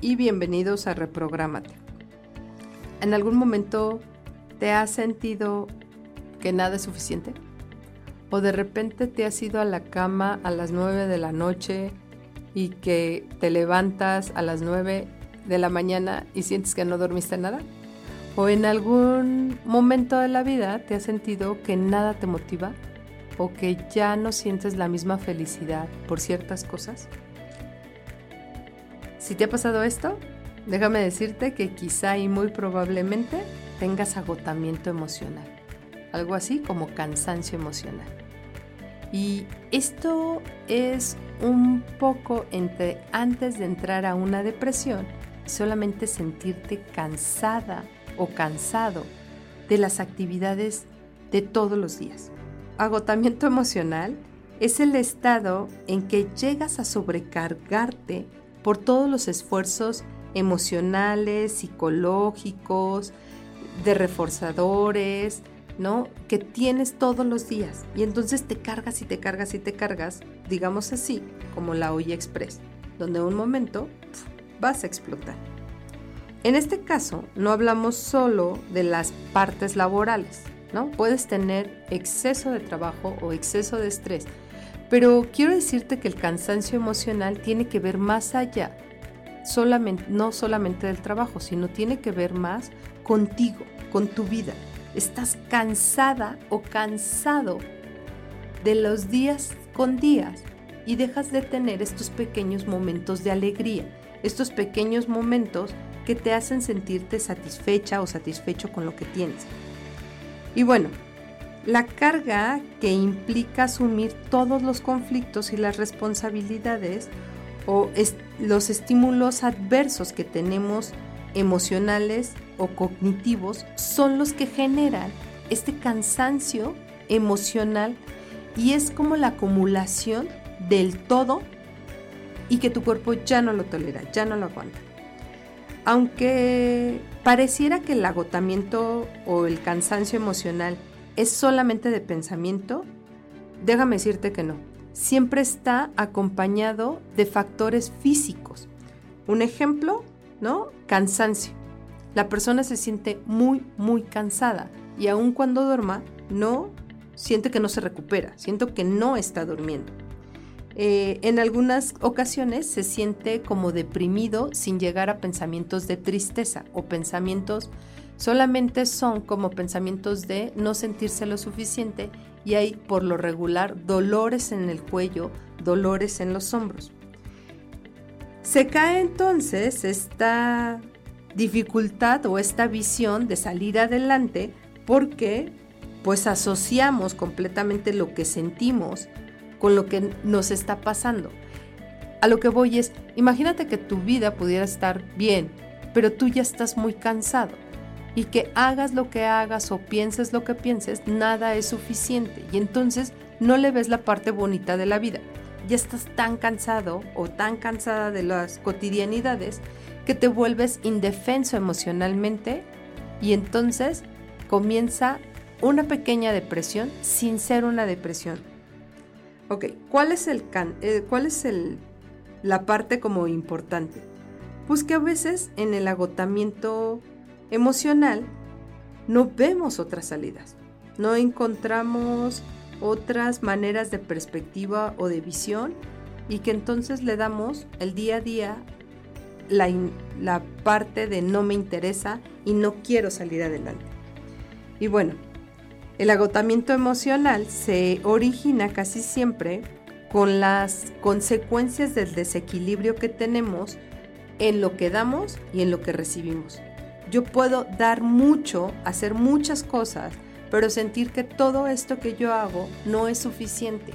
y bienvenidos a Reprográmate. ¿En algún momento te has sentido que nada es suficiente? ¿O de repente te has ido a la cama a las 9 de la noche y que te levantas a las 9 de la mañana y sientes que no dormiste nada? ¿O en algún momento de la vida te has sentido que nada te motiva o que ya no sientes la misma felicidad por ciertas cosas? Si te ha pasado esto, déjame decirte que quizá y muy probablemente tengas agotamiento emocional, algo así como cansancio emocional. Y esto es un poco entre antes de entrar a una depresión, solamente sentirte cansada o cansado de las actividades de todos los días. Agotamiento emocional es el estado en que llegas a sobrecargarte por todos los esfuerzos emocionales, psicológicos, de reforzadores, ¿no? Que tienes todos los días. Y entonces te cargas y te cargas y te cargas, digamos así, como la olla express, donde un momento vas a explotar. En este caso, no hablamos solo de las partes laborales, ¿no? Puedes tener exceso de trabajo o exceso de estrés, pero quiero decirte que el cansancio emocional tiene que ver más allá, no solamente del trabajo, sino tiene que ver más contigo, con tu vida. Estás cansada o cansado de los días con días y dejas de tener estos pequeños momentos de alegría, estos pequeños momentos que te hacen sentirte satisfecha o satisfecho con lo que tienes. Y bueno, la carga que implica asumir todos los conflictos y las responsabilidades o los estímulos adversos que tenemos emocionales o cognitivos son los que generan este cansancio emocional y es como la acumulación del todo y que tu cuerpo ya no lo tolera, ya no lo aguanta. Aunque pareciera que el agotamiento o el cansancio emocional es solamente de pensamiento, déjame decirte que no. Siempre está acompañado de factores físicos. Un ejemplo, ¿no? Cansancio. La persona se siente muy, muy cansada y aun cuando duerma, no siente que no se recupera, siento que no está durmiendo. Eh, en algunas ocasiones se siente como deprimido sin llegar a pensamientos de tristeza o pensamientos solamente son como pensamientos de no sentirse lo suficiente y hay por lo regular dolores en el cuello, dolores en los hombros. Se cae entonces esta dificultad o esta visión de salir adelante porque pues asociamos completamente lo que sentimos con lo que nos está pasando. A lo que voy es, imagínate que tu vida pudiera estar bien, pero tú ya estás muy cansado y que hagas lo que hagas o pienses lo que pienses, nada es suficiente y entonces no le ves la parte bonita de la vida. Ya estás tan cansado o tan cansada de las cotidianidades que te vuelves indefenso emocionalmente y entonces comienza una pequeña depresión sin ser una depresión. Ok, ¿cuál es, el eh, cuál es el, la parte como importante? Pues que a veces en el agotamiento emocional, no vemos otras salidas, no encontramos otras maneras de perspectiva o de visión y que entonces le damos el día a día la, la parte de no me interesa y no quiero salir adelante. Y bueno, el agotamiento emocional se origina casi siempre con las consecuencias del desequilibrio que tenemos en lo que damos y en lo que recibimos. Yo puedo dar mucho, hacer muchas cosas, pero sentir que todo esto que yo hago no es suficiente.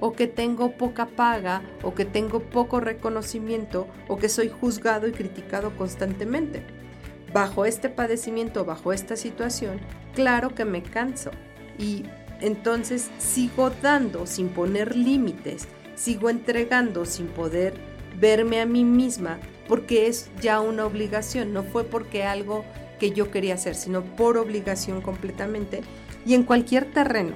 o que tengo poca paga o que tengo poco reconocimiento o que soy juzgado y criticado constantemente. Bajo este padecimiento, bajo esta situación, claro que me canso y entonces sigo dando sin poner límites, sigo entregando sin poder verme a mí misma porque es ya una obligación, no fue porque algo que yo quería hacer, sino por obligación completamente y en cualquier terreno,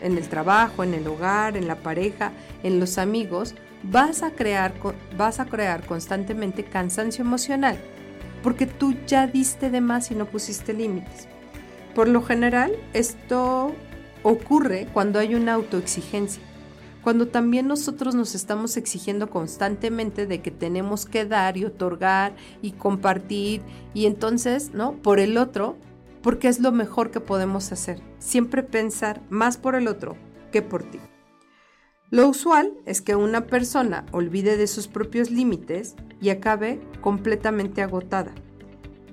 en el trabajo, en el hogar, en la pareja, en los amigos, vas a crear, vas a crear constantemente cansancio emocional, porque tú ya diste de más y no pusiste límites. Por lo general, esto ocurre cuando hay una autoexigencia, cuando también nosotros nos estamos exigiendo constantemente de que tenemos que dar y otorgar y compartir y entonces, ¿no? Por el otro, porque es lo mejor que podemos hacer. Siempre pensar más por el otro que por ti. Lo usual es que una persona olvide de sus propios límites y acabe completamente agotada.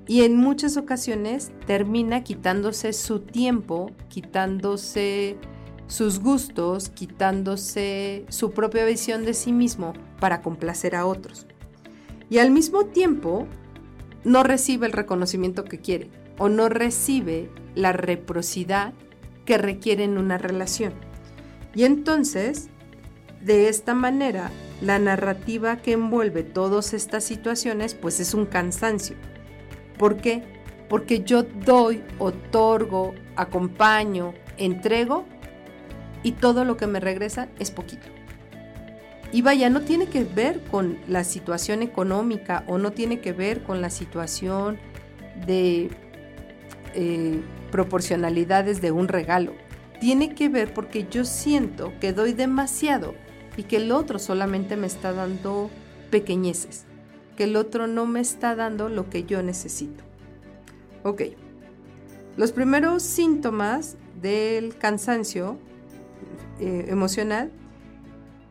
Y en muchas ocasiones termina quitándose su tiempo, quitándose sus gustos, quitándose su propia visión de sí mismo para complacer a otros. Y al mismo tiempo no recibe el reconocimiento que quiere o no recibe la reciprocidad que requiere en una relación. Y entonces, de esta manera, la narrativa que envuelve todas estas situaciones pues es un cansancio. ¿Por qué? Porque yo doy, otorgo, acompaño, entrego y todo lo que me regresa es poquito. Y vaya, no tiene que ver con la situación económica o no tiene que ver con la situación de eh, proporcionalidades de un regalo. Tiene que ver porque yo siento que doy demasiado y que el otro solamente me está dando pequeñeces, que el otro no me está dando lo que yo necesito. Ok, los primeros síntomas del cansancio eh, emocional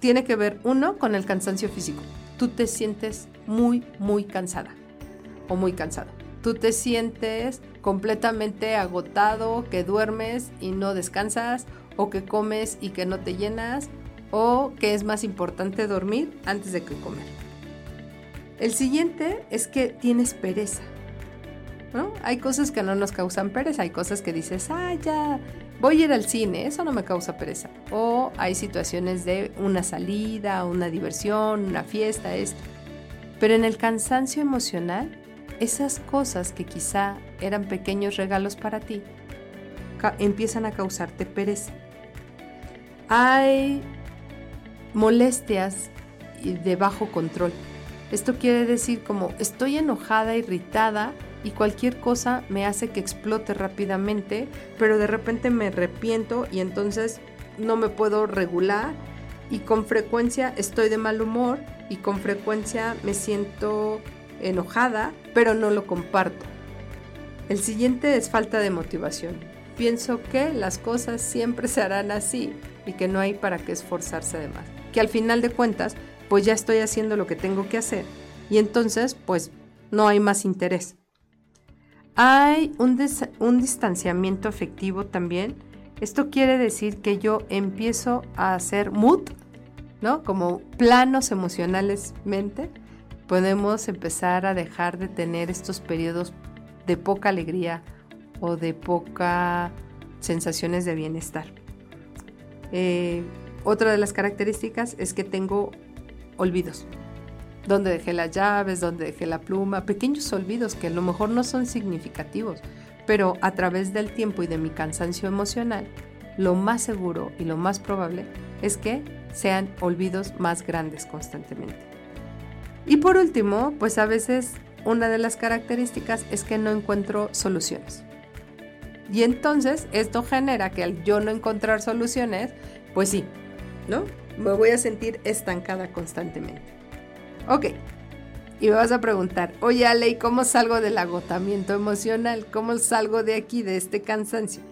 tiene que ver, uno, con el cansancio físico. Tú te sientes muy, muy cansada o muy cansado tú te sientes completamente agotado, que duermes y no descansas, o que comes y que no te llenas, o que es más importante dormir antes de que comer. El siguiente es que tienes pereza. ¿No? Hay cosas que no nos causan pereza, hay cosas que dices, ah, ya, voy a ir al cine, eso no me causa pereza. O hay situaciones de una salida, una diversión, una fiesta, esto. Pero en el cansancio emocional esas cosas que quizá eran pequeños regalos para ti, empiezan a causarte pereza. Hay molestias de bajo control. Esto quiere decir como estoy enojada, irritada y cualquier cosa me hace que explote rápidamente, pero de repente me arrepiento y entonces no me puedo regular y con frecuencia estoy de mal humor y con frecuencia me siento enojada, pero no lo comparto. El siguiente es falta de motivación. Pienso que las cosas siempre se harán así y que no hay para qué esforzarse de más. Que al final de cuentas, pues ya estoy haciendo lo que tengo que hacer y entonces, pues no hay más interés. Hay un, un distanciamiento afectivo también. Esto quiere decir que yo empiezo a hacer mood, ¿no? Como planos emocionales mente podemos empezar a dejar de tener estos periodos de poca alegría o de poca sensaciones de bienestar. Eh, otra de las características es que tengo olvidos. Donde dejé las llaves, donde dejé la pluma, pequeños olvidos que a lo mejor no son significativos, pero a través del tiempo y de mi cansancio emocional, lo más seguro y lo más probable es que sean olvidos más grandes constantemente. Y por último, pues a veces una de las características es que no encuentro soluciones. Y entonces esto genera que al yo no encontrar soluciones, pues sí, ¿no? Me voy a sentir estancada constantemente. Ok, y me vas a preguntar, oye Ale, ¿cómo salgo del agotamiento emocional? ¿Cómo salgo de aquí, de este cansancio?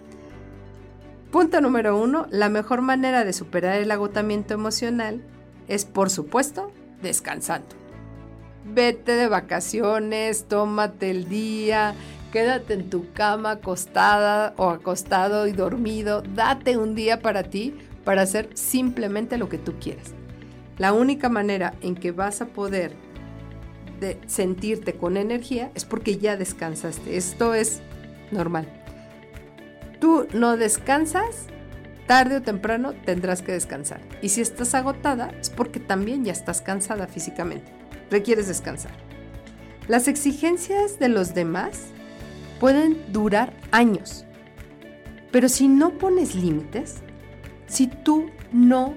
Punto número uno, la mejor manera de superar el agotamiento emocional es, por supuesto, descansando vete de vacaciones, tómate el día, quédate en tu cama acostada o acostado y dormido, date un día para ti, para hacer simplemente lo que tú quieres. La única manera en que vas a poder de sentirte con energía es porque ya descansaste. Esto es normal. Tú no descansas, tarde o temprano tendrás que descansar. Y si estás agotada es porque también ya estás cansada físicamente. Requieres descansar. Las exigencias de los demás pueden durar años. Pero si no pones límites, si tú no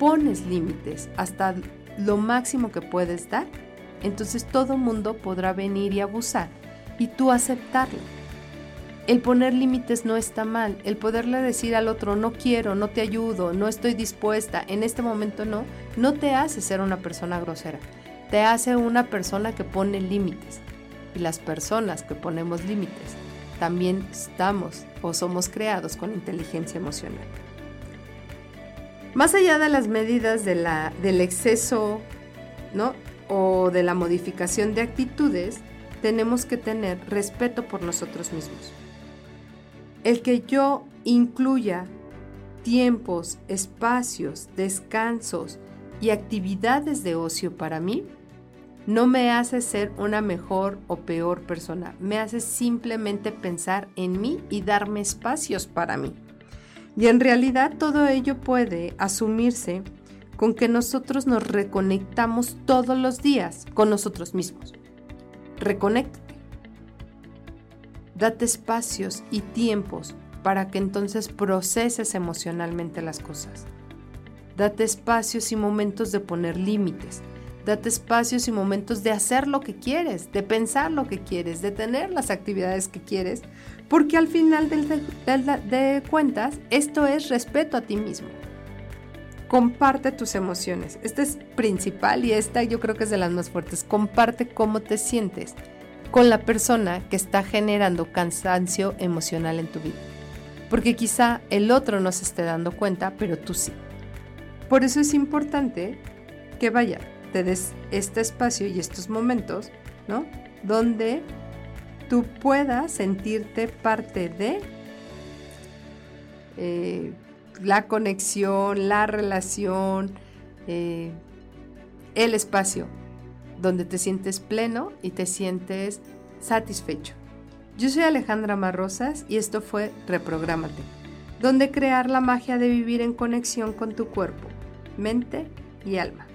pones límites hasta lo máximo que puedes dar, entonces todo mundo podrá venir y abusar y tú aceptarlo. El poner límites no está mal, el poderle decir al otro no quiero, no te ayudo, no estoy dispuesta, en este momento no, no te hace ser una persona grosera, te hace una persona que pone límites. Y las personas que ponemos límites también estamos o somos creados con inteligencia emocional. Más allá de las medidas del exceso ¿no? o de la modificación de actitudes, tenemos que tener respeto por nosotros mismos. El que yo incluya tiempos, espacios, descansos y actividades de ocio para mí no me hace ser una mejor o peor persona, me hace simplemente pensar en mí y darme espacios para mí. Y en realidad todo ello puede asumirse con que nosotros nos reconectamos todos los días con nosotros mismos. Reconéctate. Date espacios y tiempos para que entonces proceses emocionalmente las cosas. Date espacios y momentos de poner límites, Date espacios y momentos de hacer lo que quieres, de pensar lo que quieres, de tener las actividades que quieres, porque al final de, cuentas esto es respeto a ti mismo. Comparte tus emociones. Esta es principal y esta yo creo que es de las más fuertes. Comparte cómo te sientes con la persona que está generando cansancio emocional en tu vida. Porque quizá el otro no se esté dando cuenta, pero tú sí. Por eso es importante que vaya, te des este espacio y estos momentos, ¿no? Donde tú puedas sentirte parte de eh, la conexión, la relación, eh, el espacio, donde te sientes pleno y te sientes satisfecho. Yo soy Alejandra Marrosas y esto fue Reprográmate, donde crear la magia de vivir en conexión con tu cuerpo, mente y alma.